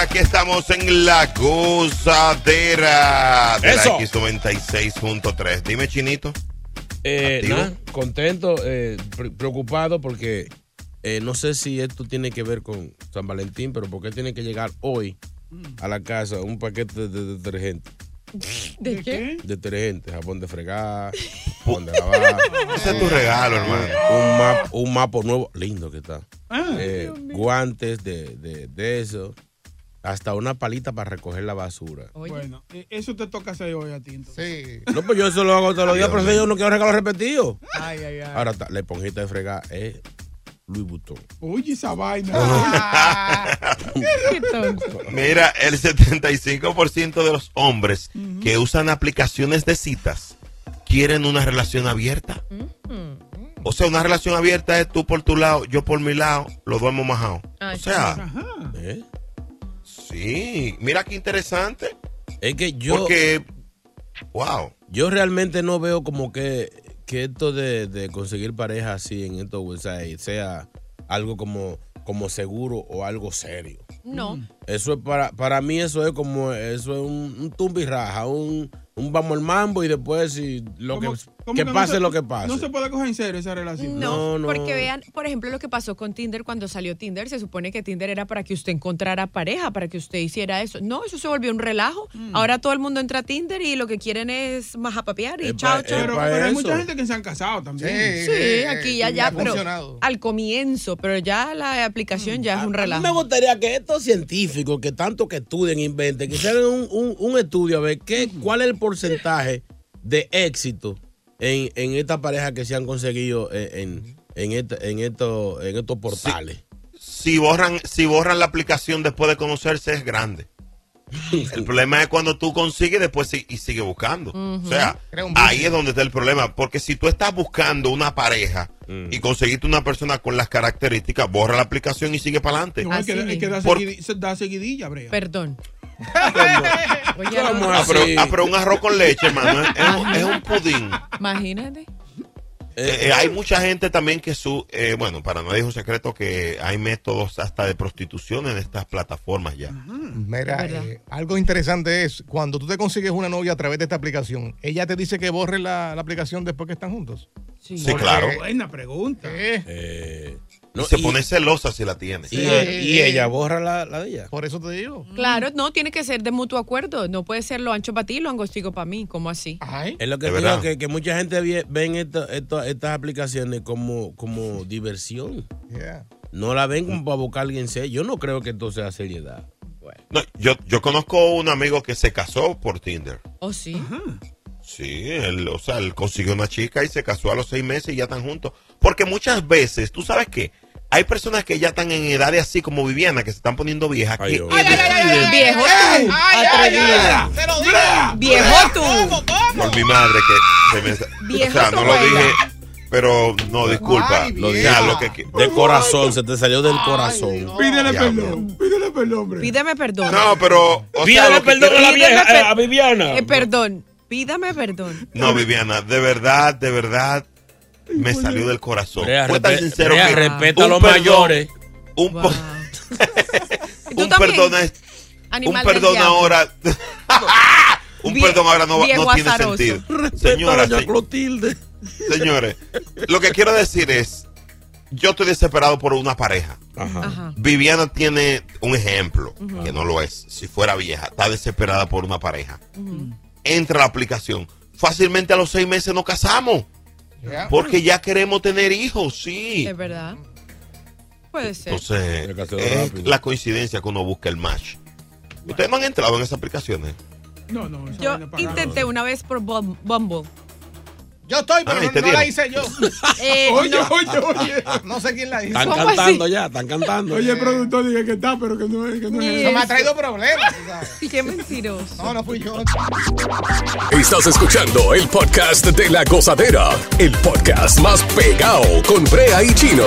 aquí estamos en la gozadera de Eso. la X96.3. Dime, Chinito. Eh, nada, contento, eh, pre- preocupado porque eh, no sé si esto tiene que ver con San Valentín, pero porque tiene que llegar hoy a la casa un paquete de detergente. ¿De qué? Detergente, jabón de fregar, jabón de lavar. Ese es tu regalo, hermano. un, map, un mapo nuevo, lindo que está. Eh, guantes de, de, de eso. Hasta una palita para recoger la basura. Bueno, eh, eso te toca hacer hoy a ti. entonces. No, pues yo eso lo hago todos los días, pero yo no quiero regalos repetidos. Ay, ay, ay. Ahora, la esponjita de fregar es Louis Vuitton. Oye, esa vaina. Qué tonto. Mira, el 75% de los hombres que usan aplicaciones de citas quieren una relación abierta. O sea, una relación abierta es tú por tu lado, yo por mi lado, los dos hemos majado. O sea, Ajá. ¿Eh? Sí, mira qué interesante. Es que yo, Porque, wow. yo realmente no veo como que, que esto de, de conseguir pareja así en estos websites sea algo como, como seguro o algo serio. No. Eso es para, para mí eso es como eso es un, un tumbirraja, un, un vamos al mambo y después si lo que, ¿Cómo- cómo que no pase se- lo que pase. No se puede coger en serio esa relación. No, No, no. porque vean, por ejemplo, lo que pasó con Tinder cuando salió Tinder. Se supone que Tinder era para que usted encontrara pareja, para que usted hiciera eso. No, eso se volvió un relajo. Mm. Ahora todo el mundo entra a Tinder y lo que quieren es majapapear y Es chao, chao. Pero, hay mucha gente que se han casado también. Sí, aquí ya, ya, ha pero funcionado. al comienzo, pero ya la aplicación ya es un A mí relajo. me gustaría que estos científicos que tanto que estudian, inventen, que se hagan un, un- un estudio a ver qué, cuál es el porcentaje de éxito en, en esta pareja que se han conseguido en, en, en esta- en estos, en estos portales. Si borran, si borran la aplicación después de conocerse es grande. El problema es cuando tú consigues después si- y sigue buscando. O sea, ahí es donde está el problema. Porque si tú estás buscando una pareja y conseguiste una persona con las características, borra la aplicación y sigue para adelante. No, hay que, hay que dar, dar seguidilla, Brea. Perdón. Oye, ¿Cómo Ah, así? ah, pero un arroz con leche, hermano, es, es un, pudín. Imagínate. Eh, eh, hay mucha gente también que su, eh, bueno, para nadie es un secreto que hay métodos hasta de prostitución en estas plataformas ya. Mira, eh, algo interesante es cuando tú te consigues una novia a través de esta aplicación, ella te dice que borre la, la aplicación después que están juntos. Sí, claro. Buena pregunta. Eh, Eh, Y se y- pone celosa si la tiene. y, y ella borra la, la de ella. por eso te digo. Claro, no, tiene que ser de mutuo acuerdo. No puede ser lo ancho para ti y lo angostico para mí. ¿Cómo así? Ay, Es lo que digo, que, que mucha gente ve- ven esto- esto- estas aplicaciones como, como diversión. yeah. No la ven como para buscar a alguien serio. Yo no creo que esto sea seriedad. No, yo, yo conozco un amigo que se casó por Tinder. ¿Oh, sí? Sí, él, o sea, él consiguió una chica y se casó a los seis meses y ya están juntos. Porque muchas veces, tú sabes qué, hay personas que ya están en edades así como Viviana, que se están poniendo viejas. Ay, que, Ay, ay, Viejo tú. Atrevida. ¡Te lo digo! Viejo tú. Por mi madre que se me... Viejo o sea, no lo dije... pero no, disculpa. Ay, Lo, ya, lo que De corazón, se te salió del corazón. Pídele perdón, pídele perdón, hombre. Pídeme perdón. No, pero. o sea, Pídele perdón a la vieja, a Viviana. Eh, perdón. Pídame perdón. No, Viviana, de verdad, de verdad, me salió del corazón. Fue tan sincero que respeta a un los perdón- mayores. Un, Wow. perdón es- un perdón diablo. ahora. un Vie- perdón ahora no, tiene azaroso. sentido. Señora, Clotilde. señores, lo que quiero decir es, yo estoy desesperado por una pareja. Ajá. Viviana tiene un ejemplo, que no lo es. Si fuera vieja, está desesperada por una pareja. Entra a la aplicación. Fácilmente a los seis meses nos casamos. Porque ya queremos tener hijos, sí. Es verdad. Puede ser. Entonces, es rápido. la coincidencia que uno busca el match. ¿Ustedes no han entrado en esas aplicaciones? No, no, esa Yo intenté una vez por Bum- Bumble. Yo estoy, pero Ay, no, la hice yo. Eh, Oye, no. oye, oye. No sé quién la hizo. Están ¿Cómo cantando así? ya, están cantando. Oye, el productor dice que está, pero que no es, que no es eso. Me ha traído problemas. sabes. Qué mentiroso. No, no fui yo. Estás escuchando el podcast de la gozadera, el podcast más pegado con Brea y Chino.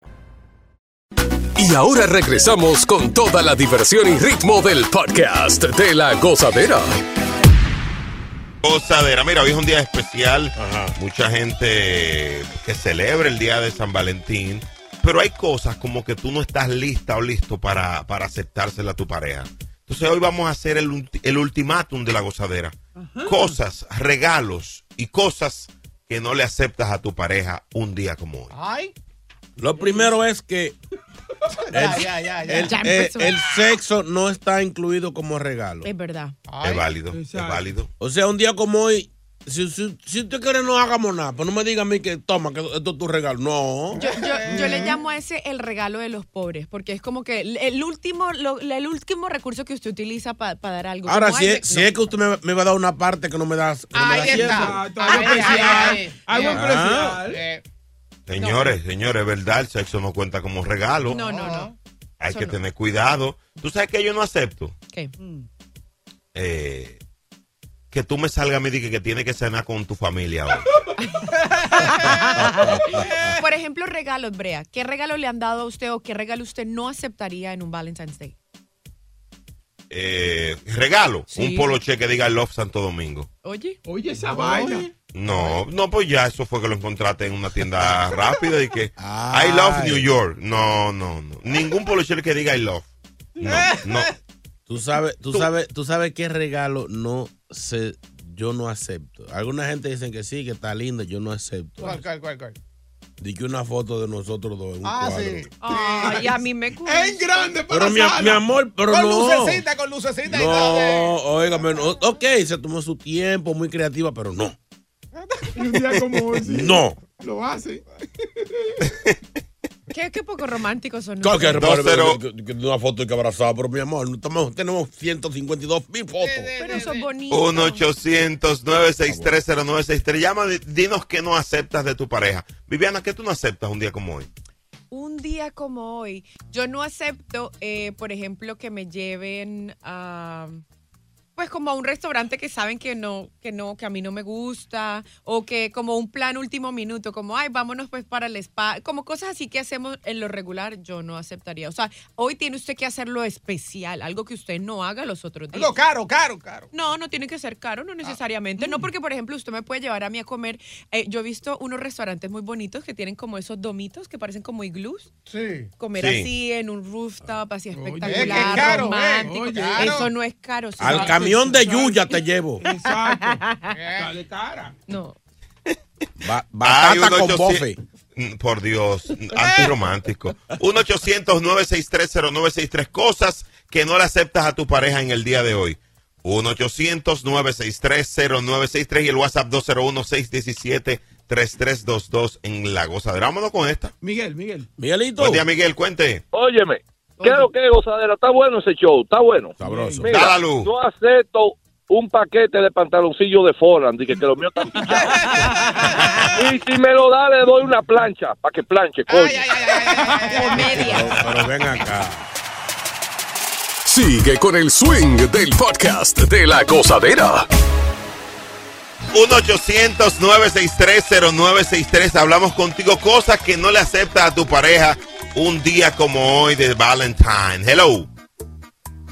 Y ahora regresamos con toda la diversión y ritmo del podcast de la gozadera. Gozadera. Mira, hoy es un día especial. Mucha gente que celebra el día de San Valentín. Pero hay cosas como que tú no estás lista o listo para, para aceptársela a tu pareja. Entonces hoy vamos a hacer el, ulti- el ultimátum de la gozadera. Cosas, regalos y cosas que no le aceptas a tu pareja un día como hoy. Ay. Lo primero es que Ya, ya, ya, ya. el, Ya eh, el sexo no está incluido como regalo. Es verdad. Es válido, es válido. O sea, un día como hoy, si, si, si usted quiere no hagamos nada, pues no me diga a mí que toma, que esto es tu regalo. No. Yo, yo, yo le llamo a ese el regalo de los pobres, porque es como que el- último, lo- el último recurso que usted utiliza para dar algo. Ahora, si es, si no. es que usted me, me va a dar una parte que no me das. que no me Ahí está. Exacto, algo especial. Algo Ah. especial. Señores, señores, ¿verdad? El sexo no cuenta como regalo. No, no, no. Hay eso que no. tener cuidado. ¿Tú sabes que yo no acepto? ¿Qué? Eh, que tú me salgas a mí y que, que tiene que cenar con tu familia hoy. Por ejemplo, regalos, Brea. ¿Qué regalo le han dado a usted o qué regalo usted no aceptaría en un Valentine's Day? Eh, regalo, Sí. un poloche que diga I Love Santo Domingo. Oye. Oye, esa vaina. No, no, pues ya eso fue que lo encontraste en una tienda rápida y que I. Love New York. No, no, no. Ningún poloche que diga I Love. No, no. Tú sabes, tú Tú- sabes, tú sabes qué regalo no sé, yo no acepto. Alguna gente dicen que sí, que está lindo, yo no acepto. ¿Cuál, cuál, cuál, cuál? Di que una foto de nosotros dos en un Ah, cuadro. sí. Ay, a mí me gusta. En grande para Pero mi, amor, pero Con no. lucecita, con lucecita y todo. No, óigame, no. ok, se tomó su tiempo, muy creativa, pero no. Y un día como hoy, sí, No. Lo hace. Qué, qué poco románticos son. Claro que, una foto que abrazada, pero mi amor, estamos- tenemos 152 mil fotos. Pero son bonitos. 1-800-963-0963. Llama, di- dinos qué no aceptas de tu pareja. Viviana, ¿qué tú no aceptas un día como hoy? Un día como hoy, yo no acepto, eh, por ejemplo, que me lleven a... Pues como a un restaurante que saben que no, que no, que a mí no me gusta, o que como un plan último minuto, como ay, vámonos pues para el spa, como cosas así que hacemos en lo regular, yo no aceptaría. O sea, hoy tiene usted que hacerlo especial, algo que usted no haga los otros días. Algo caro, caro, caro. No, no tiene que ser caro, no necesariamente. No, porque, por ejemplo, usted me puede llevar a mí a comer. eh, yo he visto unos restaurantes muy bonitos que tienen como esos domitos que parecen como iglús. Sí. Comer Sí. así en un rooftop, así es que espectacular, es caro, romántico. eh, oye. Eso no es caro. Al señor. Camión de Yuya te llevo. Exacto. Sale cara. No. Ba- Ay, batata un con 800 bofe. Mm, Por Dios, antirromántico. 1-800-963-0963. Cosas que no le aceptas a tu pareja en el día de hoy. 1-800-963-0963 y el WhatsApp 201-617-3322 en La Gozadera. Vámonos con esta. Miguel, Miguel. Miguelito. Buen día, Miguel, cuente. Óyeme, ¿qué es lo que es gozadera? Está bueno ese show, está bueno. Sabroso. Mira, luz. yo acepto un paquete de pantaloncillo de Foran, dije que lo mío está pichado. Y si me lo da, le doy una plancha, para que planche, coño. Comedia. Pero ven acá. Sigue con el swing del podcast de la gozadera. 1-800-963-0963. Hablamos contigo. Cosas que no le aceptas a tu pareja un día como hoy de Valentine. Hello.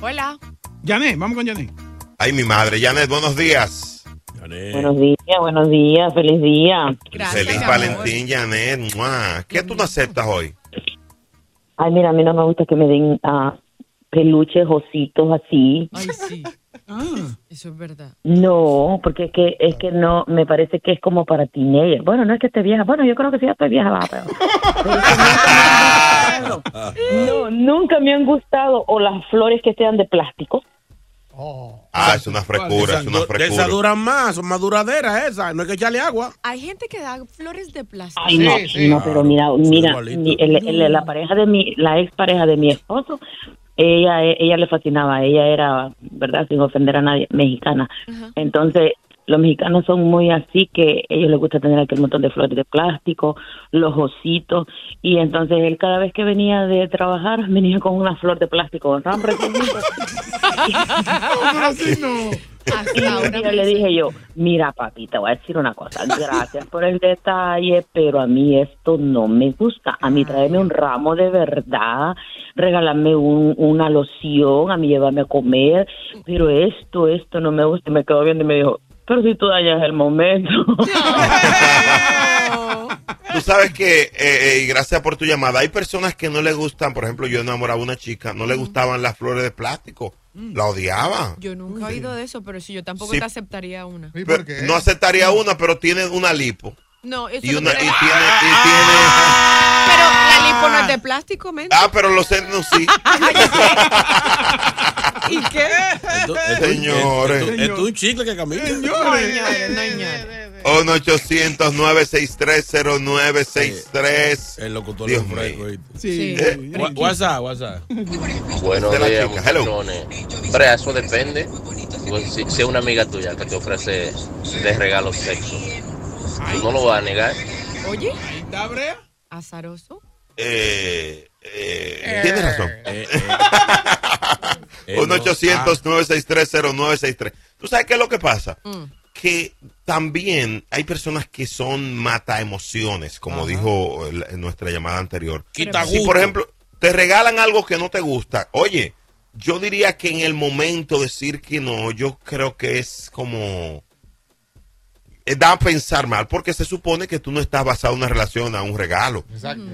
Hola. Janet, vamos con Janet. Ay, mi madre. Janet, buenos días. Buenos días, buenos días, feliz día. Gracias, Feliz. Valentín, Janet. Mua. ¿Qué tú no aceptas hoy? Ay, mira, a mí no me gusta que me den ah, peluches, ositos así. Ay, sí. Eso es verdad. No, porque es que es que no, me parece que es como para teenager. Bueno, no es que esté vieja. Bueno, yo creo que sí ya estoy vieja, va, pero. No, nunca me han gustado o las flores que sean de plástico. Ah, es una frescura, es una frescura. esas duran más, son más duraderas esas. No hay que echarle agua. Hay gente que da flores de plástico. Ay, no, no, pero mira, mira, mi- el- el- la pareja de mi, la ex pareja de mi esposo, ella, ella le fascinaba, ella era, verdad, sin ofender a nadie, mexicana. Entonces, los mexicanos son muy así que a ellos les gusta tener aquel montón de flores de plástico, los ositos, y entonces él cada vez que venía de trabajar venía con una flor de plástico. ¿no? Y día le dije yo, mira papi, te voy a decir una cosa, gracias por el detalle, pero a mí esto no me gusta. A mí tráeme un ramo de verdad, regálame un, una loción, a mí llévame a comer, pero esto, esto no me gusta. Y me quedó viendo y me dijo, pero si tú dañas el momento. Tú sabes que, eh, eh, y gracias por tu llamada, hay personas que no le gustan, por ejemplo, yo enamoraba a una chica, no le gustaban las flores de plástico, la odiaba. Yo nunca he oído de eso, pero si yo tampoco Sí. te aceptaría una. Pero no aceptaría una, pero tiene una lipo. No, eso Y, no una, y creo. tiene, y tiene... Pero la lipo no es de plástico, men. Ah, pero los senos sí. ¿Y qué? Esto- esto- Señores. esto- esto es un chicle que camina. No, señores, no, señores. 1 800 963 0963 El locutor. Sí. Eh, Wha- WhatsApp, WhatsApp. Buenos días, muchachones. Brea, eso depende. Pues, Si, si es una amiga tuya que te ofrece de regalo sexo, tú no lo vas a negar. Oye, Ahí está, Brea. azaroso. Eh, eh, tienes razón. Eh, eh. Eh, 1 no. 800 963 0963 ¿Tú sabes qué es lo que pasa? Mm. Que también hay personas que son mata emociones, como dijo en nuestra llamada anterior. Si, por ejemplo, te regalan algo que no te gusta, oye, yo diría que en el momento decir que no, yo creo que es como... eh, Da a pensar mal, porque se supone que tú no estás basado en una relación a un regalo. Exacto.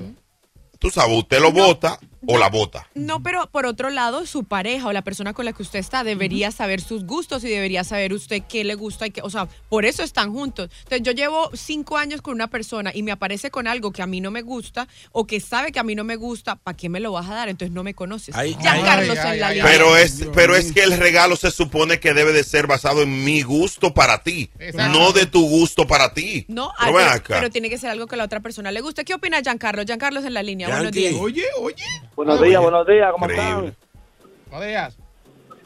Tú sabes, usted lo vota o la vota. No, pero por otro lado, su pareja o la persona con la que usted está debería saber sus gustos y debería saber usted qué le gusta y qué, o sea, por eso están juntos. Entonces, yo llevo cinco años con una persona y me aparece con algo que a mí no me gusta o que sabe que a mí no me gusta, ¿para qué me lo vas a dar? Entonces no me conoces. Ay, ya ay, Carlos ay, en la línea. Pero es, pero es que el regalo se supone que debe de ser basado en mi gusto para ti, Exacto. no de tu gusto para ti. No, Pero ay, ven pero, acá. pero tiene que ser algo que a la otra persona le guste. ¿Qué opina Giancarlo? Giancarlo en la línea. Buenos Yankee. días. Oye, oye. Buenos días, buenos días, ¿cómo Increíble. están? Buenos días.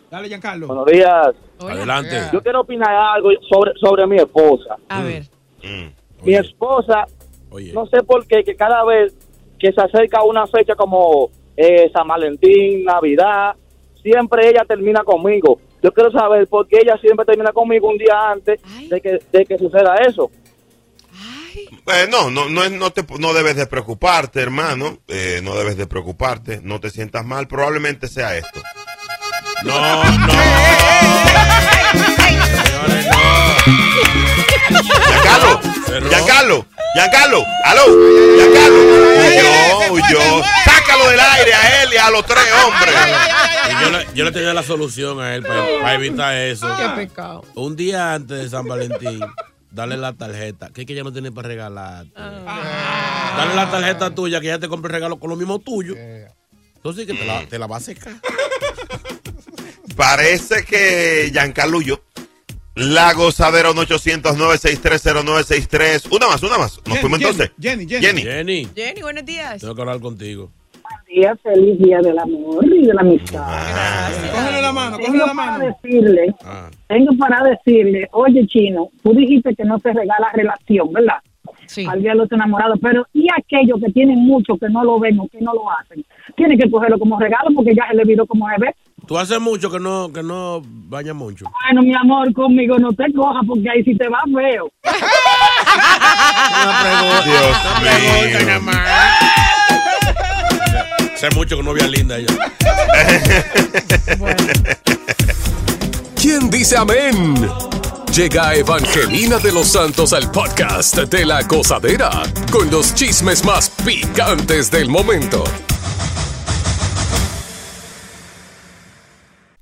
Dale, Giancarlo. Buenos días. Hola. Adelante. Yo quiero opinar algo sobre, sobre mi esposa. A ver. Mm. Mi esposa, oye. no sé por qué, que cada vez que se acerca una fecha como eh, San Valentín, Navidad, siempre ella termina conmigo. yo quiero saber por qué ella siempre termina conmigo un día antes de que, de que suceda eso. Eh, no, no, no, es- no, te, no debes de preocuparte, hermano. Eh, no debes de preocuparte. No te sientas mal. Probablemente sea esto. No, no. Giancarlo, Giancarlo, Giancarlo, aló, Giancarlo. Huyó, huyó. Sácalo del aire a él y a los tres hombres. Yo, le, yo le tenía la solución a él para, evitar eso. Qué pecado. Un día antes de San Valentín, dale la tarjeta. ¿Qué es que ella no tiene para regalar? Dale la tarjeta tuya que ella te compre el regalo con lo mismo tuyo. Entonces que te la, te la va a secar. Parece que Giancarlo huyó. La gozadera 1-800-963-0963. Una más, una más. Nos fuimos entonces. Jenny, Jenny. Jenny, Jenny, buenos días. tengo que hablar contigo. Día, feliz día del amor y de la amistad. Cógele la mano, cógele Tengo la para mano. decirle, tengo para decirle, oye chino, tú dijiste que no se regala relación, ¿verdad? Sí. Al día de los enamorados, pero y aquellos que tienen mucho que no lo ven o que no lo hacen, tienen que cogerlo como regalo porque ya se le cómo se ve. Tú hace mucho que no, que no bañas mucho. Bueno, mi amor, conmigo no te cojas porque ahí sí te va feo. Dios mío. Hace mucho que no había linda ella. ¿Quién dice amén? Llega Evangelina de los Santos al podcast de la gozadera con los chismes más picantes del momento.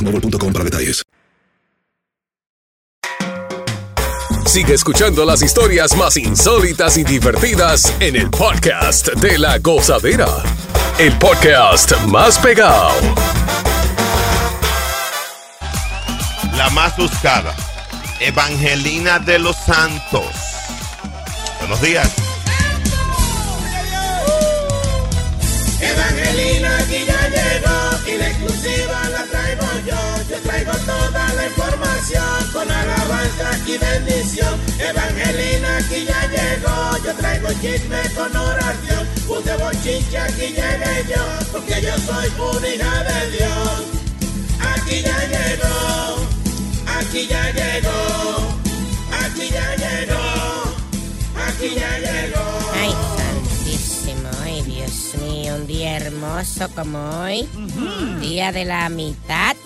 boostmobile.com para detalles. Sigue escuchando las historias más insólitas y divertidas en el podcast de la gozadera. El podcast más pegado. La más buscada. Evangelina de los Santos. Buenos días. Evangelina con alabanza y bendición. Evangelina aquí ya llegó. Yo traigo chisme con oración. Un de bochinche aquí llegué yo. Porque yo soy una hija de Dios. Aquí ya llegó. Aquí ya llegó. Aquí ya llegó. Aquí ya llegó. Ay, santísimo, ay, Dios mío, un día hermoso como hoy. Día de la mitad.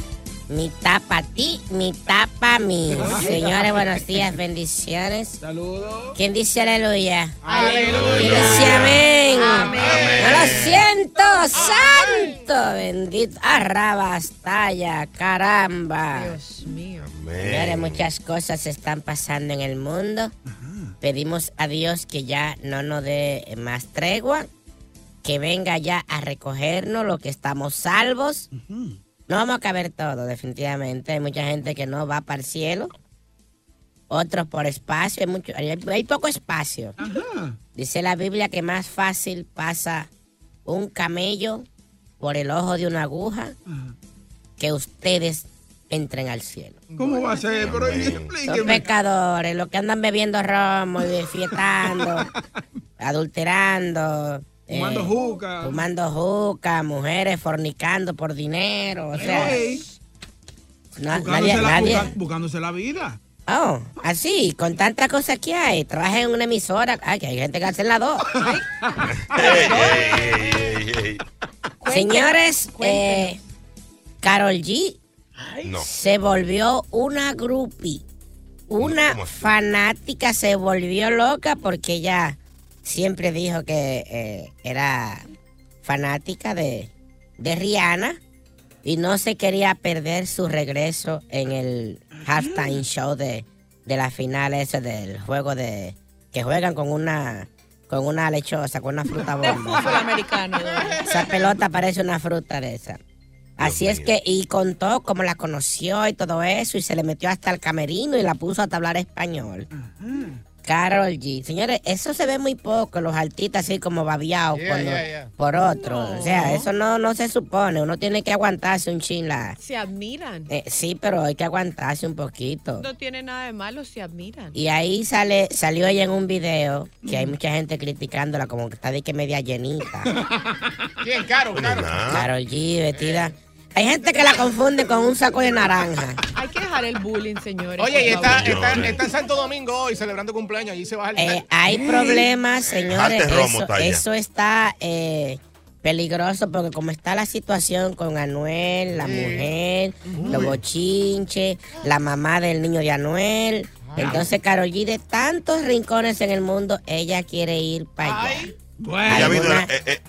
Mitad para ti, mitad para mí. Señores, buenos días, bendiciones. Saludos. ¿Quién dice aleluya? Aleluya. ¿Quién dice amén? Amén. No lo siento, santo, bendito. Arrabastalla, caramba. Dios mío. Señores, muchas cosas están pasando en el mundo. Pedimos a Dios que ya no nos dé más tregua, que venga ya a recogernos lo que estamos salvos. No vamos a caber todo, definitivamente. Hay mucha gente que no va para el cielo. Otros por espacio. Hay, mucho, hay, hay poco espacio. Dice la Biblia que más fácil pasa un camello por el ojo de una aguja que ustedes entren al cielo. ¿Cómo va a ser? Pero Son pecadores, los que andan bebiendo romo y fiestando, adulterando. Fumando eh, juca. Fumando juca, mujeres fornicando por dinero. O sea, buscándose, nadie, la, nadie- busca- buscándose la vida. Oh, así, con tantas cosas que hay. Trabaja en una emisora. Ay, que hay gente que hace las dos. Ey, ey, ey, ey. Señores, eh, Carol G No. se volvió una groupie. Una fanática se volvió loca porque ella siempre dijo que eh, era fanática de, de Rihanna y no se quería perder su regreso en el halftime show de, de la final ese del juego de que juegan con una con una lechosa, con una fruta De bomba. fútbol americano. Esa pelota parece una fruta de esa. Así es que, y contó cómo la conoció y todo eso, y se le metió hasta el camerino y la puso a hablar español. Carol G. Señores, eso se ve muy poco, los artistas así como babiados Yeah, cuando- yeah, yeah. por otro. O sea, eso no, no se supone, uno tiene que aguantarse un chin la- Se admiran. Eh, sí, pero hay que aguantarse un poquito. No tiene nada de malo, se admiran. Y ahí sale, salió ella en un video que hay mucha gente criticándola como que está de que media llenita. ¿Quién? Caro, Caro. Carol G vestida. Hay gente que la confunde con un saco de naranja. Hay que dejar el bullying, señores. Oye, y está, está, está en Santo Domingo hoy celebrando cumpleaños. Allí se baja el. Eh, hay problemas, señores. Eso, está allá. eso está eh, peligroso porque como está la situación con Anuel, la mujer, los bochinches, la mamá del niño de Anuel. Entonces, Carol G, de tantos rincones en el mundo, ella quiere ir para allá. Eh, eh,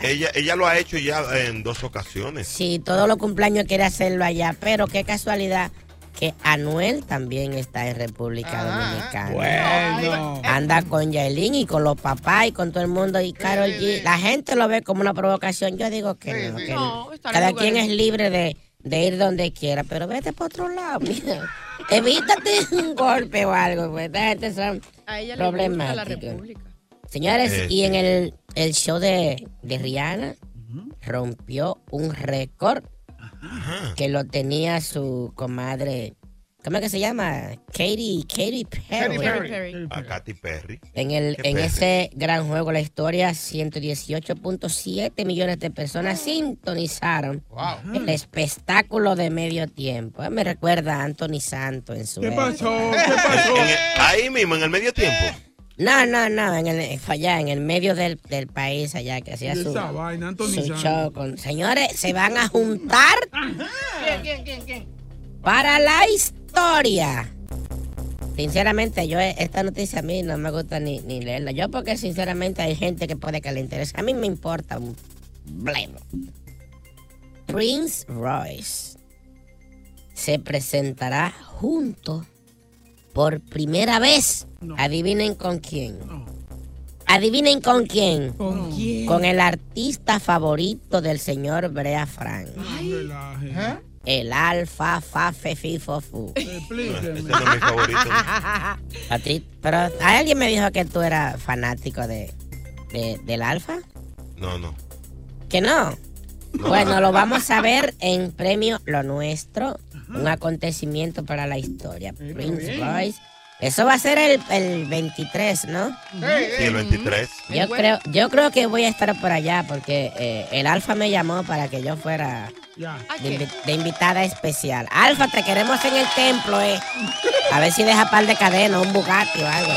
ella, ella lo ha hecho ya en dos ocasiones. Sí, todos los cumpleaños quiere hacerlo allá, pero qué casualidad que Anuel también está en República Dominicana. Bueno. Anda con Yailin y con los papás y con todo el mundo y Carol G. La gente lo ve como una provocación. Yo digo que no, que Cada quien es libre de, de ir donde quiera, pero vete por otro lado, mira. Evítate un golpe o algo, pues esta gente son A ella le gusta la problemáticos. República. Señores, Eh, y en el, el show de, de Rihanna rompió un récord que lo tenía su comadre. ¿Cómo es que se llama? Katy, Katy Perry. A Katy Perry. En, el, ¿Qué en Perry? ese gran juego, la historia, 118.7 millones de personas sintonizaron el espectáculo de medio tiempo. Eh, Me recuerda a Anthony Santo en su ¿Qué época. pasó? ¿Qué pasó? En el- ahí mismo, en el medio tiempo. No, no, no, en el, fue allá, en el medio del, del país, allá, que hacía su, vaina, su show con... Señores, se van a juntar ¿Quién, quién, quién, quién? para la historia. Sinceramente, yo esta noticia a mí no me gusta ni, ni leerla. Yo porque sinceramente hay gente que puede que le interese. A mí me importa un bledo. Prince Royce se presentará junto por primera vez. Adivinen con quién. Adivinen con quién. ¿Con quién? Con el artista favorito del señor Brea Frank. Relaje. El alfa fa fe fi fo fu. Explíqueme. Ese no es mi favorito. Patri- pero alguien me dijo que tú eras fanático de, de- del alfa. No, no. Que no. Bueno, lo vamos a ver en premio Lo Nuestro, un acontecimiento para la historia. Prince Royce. Eso va a ser el, el 23, ¿no? Sí, el 23. Yo creo, yo creo que voy a estar por allá porque eh, el Alfa me llamó para que yo fuera de, de invitada especial. Alfa, te queremos en el templo, eh. A ver si deja par de cadena, un Bugatti o algo.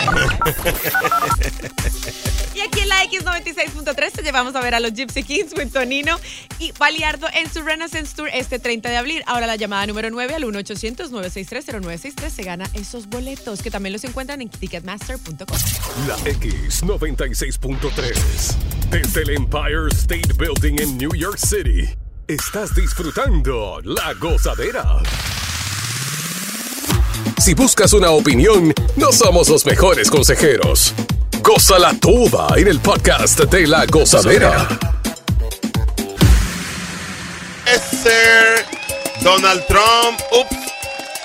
Y aquí en la X96.3 te llevamos a ver a los Gypsy Kings with Tonino y Baliardo en su Renaissance Tour este 30 de abril. Ahora la llamada número 9 al 1-800-963-0963 se gana esos boletos que también los encuentran en ticketmaster.com. La X96.3. Desde el Empire State Building en New York City. Estás disfrutando la gozadera. Si buscas una opinión, no somos los mejores consejeros. Gózala toda en el podcast de la gozadera. Yes, sir. Donald Trump. Oops.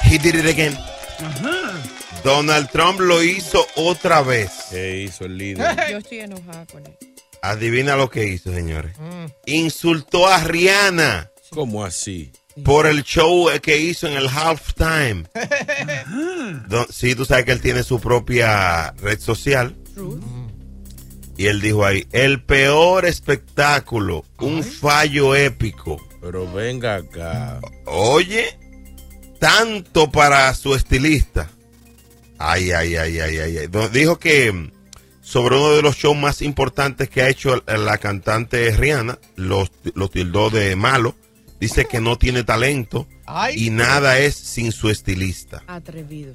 He did it again. Donald Trump lo hizo otra vez. ¿Qué hizo el líder? Yo estoy enojada con él. Adivina lo que hizo, señores. Insultó a Rihanna ¿Cómo así? por el show que hizo en el halftime. Sí, tú sabes que él tiene su propia red social. Y él dijo ahí, el peor espectáculo, un fallo épico. Pero venga acá. Oye, tanto para su estilista. Ay, ay, ay, ay, ay. ay. Dijo que mm, sobre uno de los shows más importantes que ha hecho la cantante Rihanna, los, los tildó de malo, Dice que no tiene talento Ay. y nada es sin su estilista. Atrevido.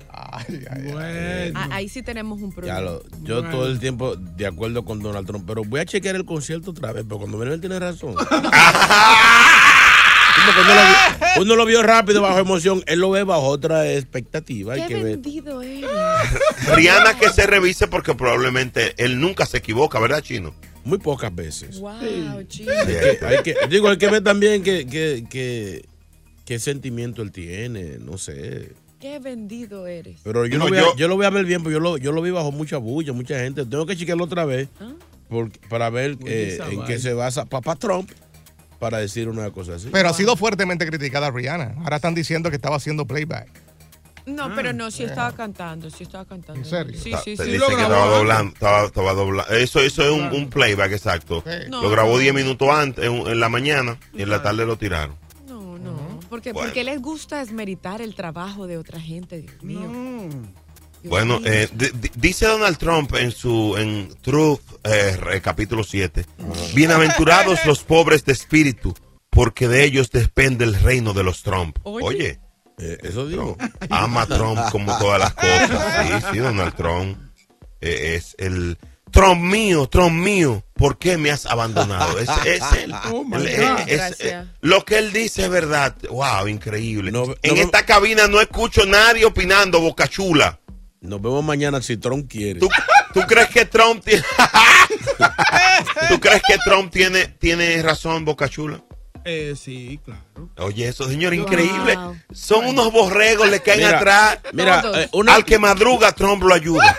Bueno. Ah, ahí sí tenemos un Ya problema. lo- yo todo el tiempo de acuerdo con Donald Trump, pero voy a chequear el concierto otra vez, pero cuando viene él tiene razón. Porque uno, lo vio, uno lo vio rápido bajo emoción, él lo ve bajo otra expectativa. Hay Qué que ver. vendido eres. Rihanna que se revise porque probablemente él nunca se equivoca, ¿verdad, Chino? Muy pocas veces. Wow. Hay que, hay que- digo, hay que ver también que, que, que- qué sentimiento él tiene, no sé. Qué vendido eres. Pero yo, No, lo voy a, yo- yo lo voy a ver bien, porque yo lo, yo lo vi bajo mucha bulla, mucha gente. Tengo que chequearlo otra vez por- para ver eh, en qué se basa papá Trump para decir una cosa así. Pero ha sido fuertemente criticada Rihanna. Ahora están diciendo que estaba haciendo playback. No, pero no, sí estaba cantando, sí estaba cantando. ¿En serio? Sí, sí, sí. dice que estaba doblando, estaba, estaba doblando. Eso, eso es un, un playback exacto. No. Lo grabó 10 minutos antes, en, en la mañana, y en la tarde lo tiraron. No, no. Porque, Bueno. porque les gusta esmeritar el trabajo de otra gente, Dios mío. Bueno, eh, di- di- dice Donald Trump en su en Truth eh, re- capítulo 7, bienaventurados los pobres de espíritu, porque de ellos depende el reino de los Trump. Oye, Eh, eso digo. ama a Trump como todas las cosas. Sí, sí, Donald Trump eh, es el Trump mío, Trump mío, ¿por qué me has abandonado? Es, es él. Oh, Él- es- eh, lo que él dice es verdad. Wow, increíble. en no- esta cabina no escucho nadie opinando, boca chula. Nos vemos mañana si Trump quiere. ¿Tú, tú crees que Trump tiene ¿Tú crees que Trump tiene, tiene razón, Boca Chula? Eh, sí, claro. Oye, eso, señor, Wow. increíble. Son unos borregos, le caen Mira, atrás. mira, eh, una- Al que madruga, Trump lo ayuda.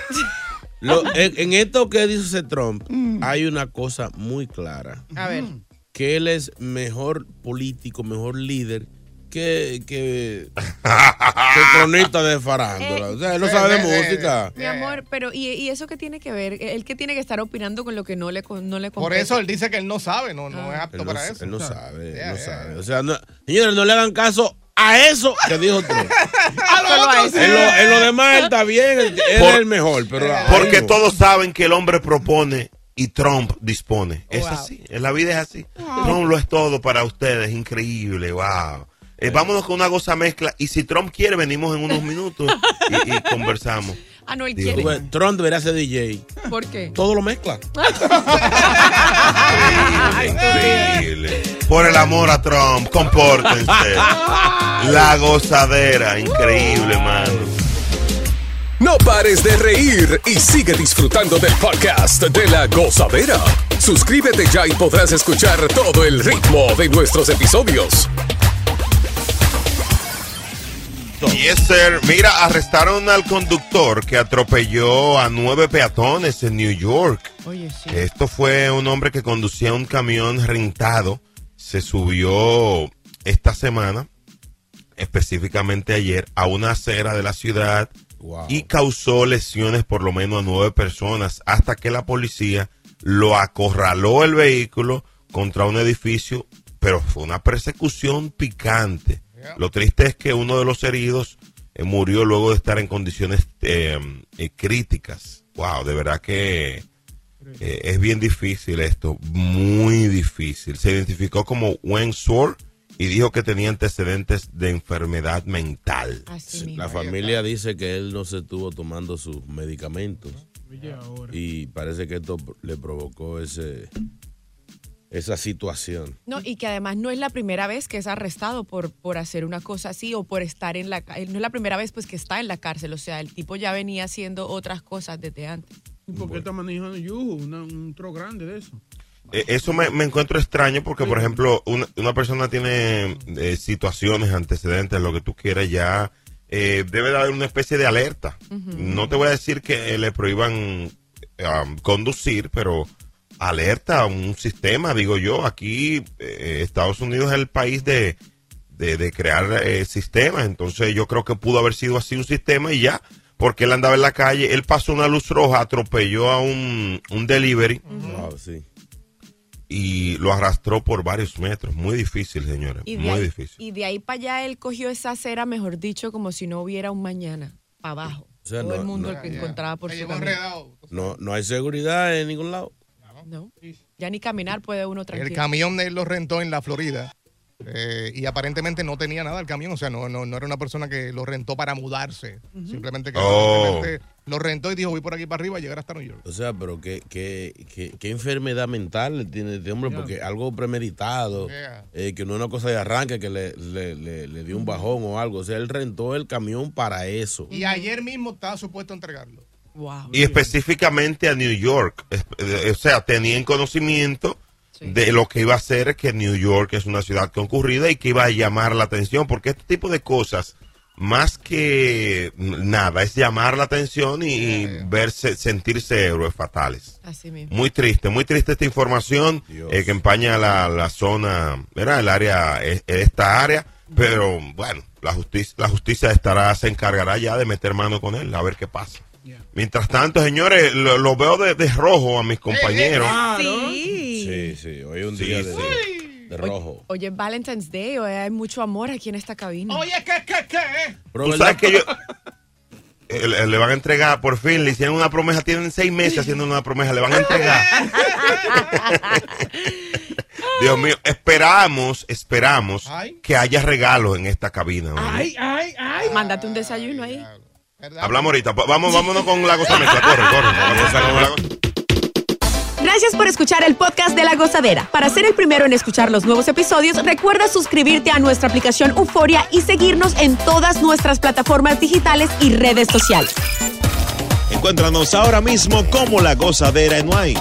Lo- en, en esto que dice Trump, Mm. hay una cosa muy clara. A ver. Que él es mejor político, mejor líder que, que, que cronista de farándula. O sea, él no sabe de música. Mi amor, pero ¿y, y eso qué tiene que ver? Él que tiene que estar opinando con lo que no le, con- no le Por compete. eso él dice que él no sabe, no, no es apto Él no, para eso. él no sabe, él no yeah. sabe. O sea, no- señores, no le hagan caso a eso que dijo Trump. Solo a eso. en, lo, en lo demás él está bien, él, Por- es el mejor, pero Porque todos saben que el hombre propone y Trump dispone. Es así, en la vida es así. Trump lo es todo para ustedes, increíble, wow. Eh, vámonos con una goza mezcla y si Trump quiere venimos en unos minutos y, y conversamos. Ah, no, él Digo, quiere. Trump debería ser DJ. ¿Por qué? Todo lo mezcla. Increíble. Por el amor a Trump, compórtense. La gozadera, increíble, mano. No pares de reír y sigue disfrutando del podcast de la gozadera. Suscríbete ya y podrás escuchar todo el ritmo de nuestros episodios. Yes, sir. Mira, arrestaron al conductor que atropelló a nueve peatones en New York. Oye, sí. Esto fue un hombre que conducía un camión rentado. Se subió esta semana, específicamente ayer, a una acera de la ciudad y causó lesiones por lo menos a nueve personas hasta que la policía lo acorraló el vehículo contra un edificio, pero fue una persecución picante. Lo triste es que uno de los heridos eh, murió luego de estar en condiciones eh, eh, críticas. Wow, de verdad que eh, es bien difícil esto, muy difícil. Se identificó como Wen Sword y dijo que tenía antecedentes de enfermedad mental. La familia dice que él no se estuvo tomando sus medicamentos y parece que esto le provocó ese esa situación. No, y que además no es la primera vez que es arrestado por, por hacer una cosa así o por estar en la ca- No es la primera vez pues que está en la cárcel. O sea, el tipo ya venía haciendo otras cosas desde antes. ¿Y por qué está manejando Yuhu? Una- un tro grande de eso. Eh, Eso me, me encuentro extraño porque, por ejemplo, una, una persona tiene eh, situaciones, antecedentes, lo que tú quieras, ya eh, debe de haber una especie de alerta. No te voy a decir que le prohíban um, conducir, pero alerta, un sistema, digo yo. Aquí eh, Estados Unidos es el país de, de, de crear eh, sistemas, entonces yo creo que pudo haber sido así un sistema y ya. Porque él andaba en la calle, él pasó una luz roja, atropelló a un, un delivery Wow, sí. y lo arrastró por varios metros. Muy difícil, señores. Y de, Muy ahí, difícil. y de ahí para allá él cogió esa acera, mejor dicho, como si no hubiera un mañana, para abajo. O sea, Todo no- el mundo no- el que encontraba por su. No, no hay seguridad en ningún lado. No, ya ni caminar puede uno El tranquilo. camión de él lo rentó en la Florida Eh, y aparentemente no tenía nada el camión, o sea, no, no, no era una persona que lo rentó para mudarse. Simplemente que Oh. simplemente lo rentó y dijo, voy por aquí para arriba y llegar hasta New York. O sea, pero qué, qué, qué, qué enfermedad mental tiene este hombre, porque algo premeditado, eh, que no es una cosa de arranque que le, le, le- le dio un bajón o algo. O sea, él rentó el camión para eso. Y ayer mismo estaba supuesto a entregarlo. Y específicamente a New York. Eh, O sea, tenían conocimiento de lo que iba a hacer, que New York es una ciudad concurrida y que iba a llamar la atención, porque este tipo de cosas, más que nada, es llamar la atención y verse, sentirse héroes fatales. Así mismo. Muy triste, muy triste esta información eh, que empaña la, la zona, ¿verdad? El área, eh, esta área, pero bueno, la justicia, la justicia estará, se encargará ya de meter mano con él, a ver qué pasa. Mientras tanto, señores, lo, lo veo de, de rojo a mis compañeros. Sí. Sí, sí, hoy es un Sí, día de, sí. de rojo. Oye, Valentine's Day, hoy hay mucho amor aquí en esta cabina. Oye, ¿qué, qué, qué? Tú sabes que yo... eh, le- le van a entregar, por fin, le hicieron una promesa, tienen seis meses haciendo una promesa, le van a entregar. Dios mío, esperamos, esperamos que haya regalos en esta cabina. ¿no? Ay, ay, ay. Mándate un desayuno ahí. Hablamos ahorita, vamos, vámonos con la cosa mezcla, corre, corre. Vamos a con la cosa- Gracias por escuchar el podcast de La Gozadera. Para ser el primero en escuchar los nuevos episodios, recuerda suscribirte a nuestra aplicación Euforia y seguirnos en todas nuestras plataformas digitales y redes sociales. Encuéntranos ahora mismo como La Gozadera en Wine.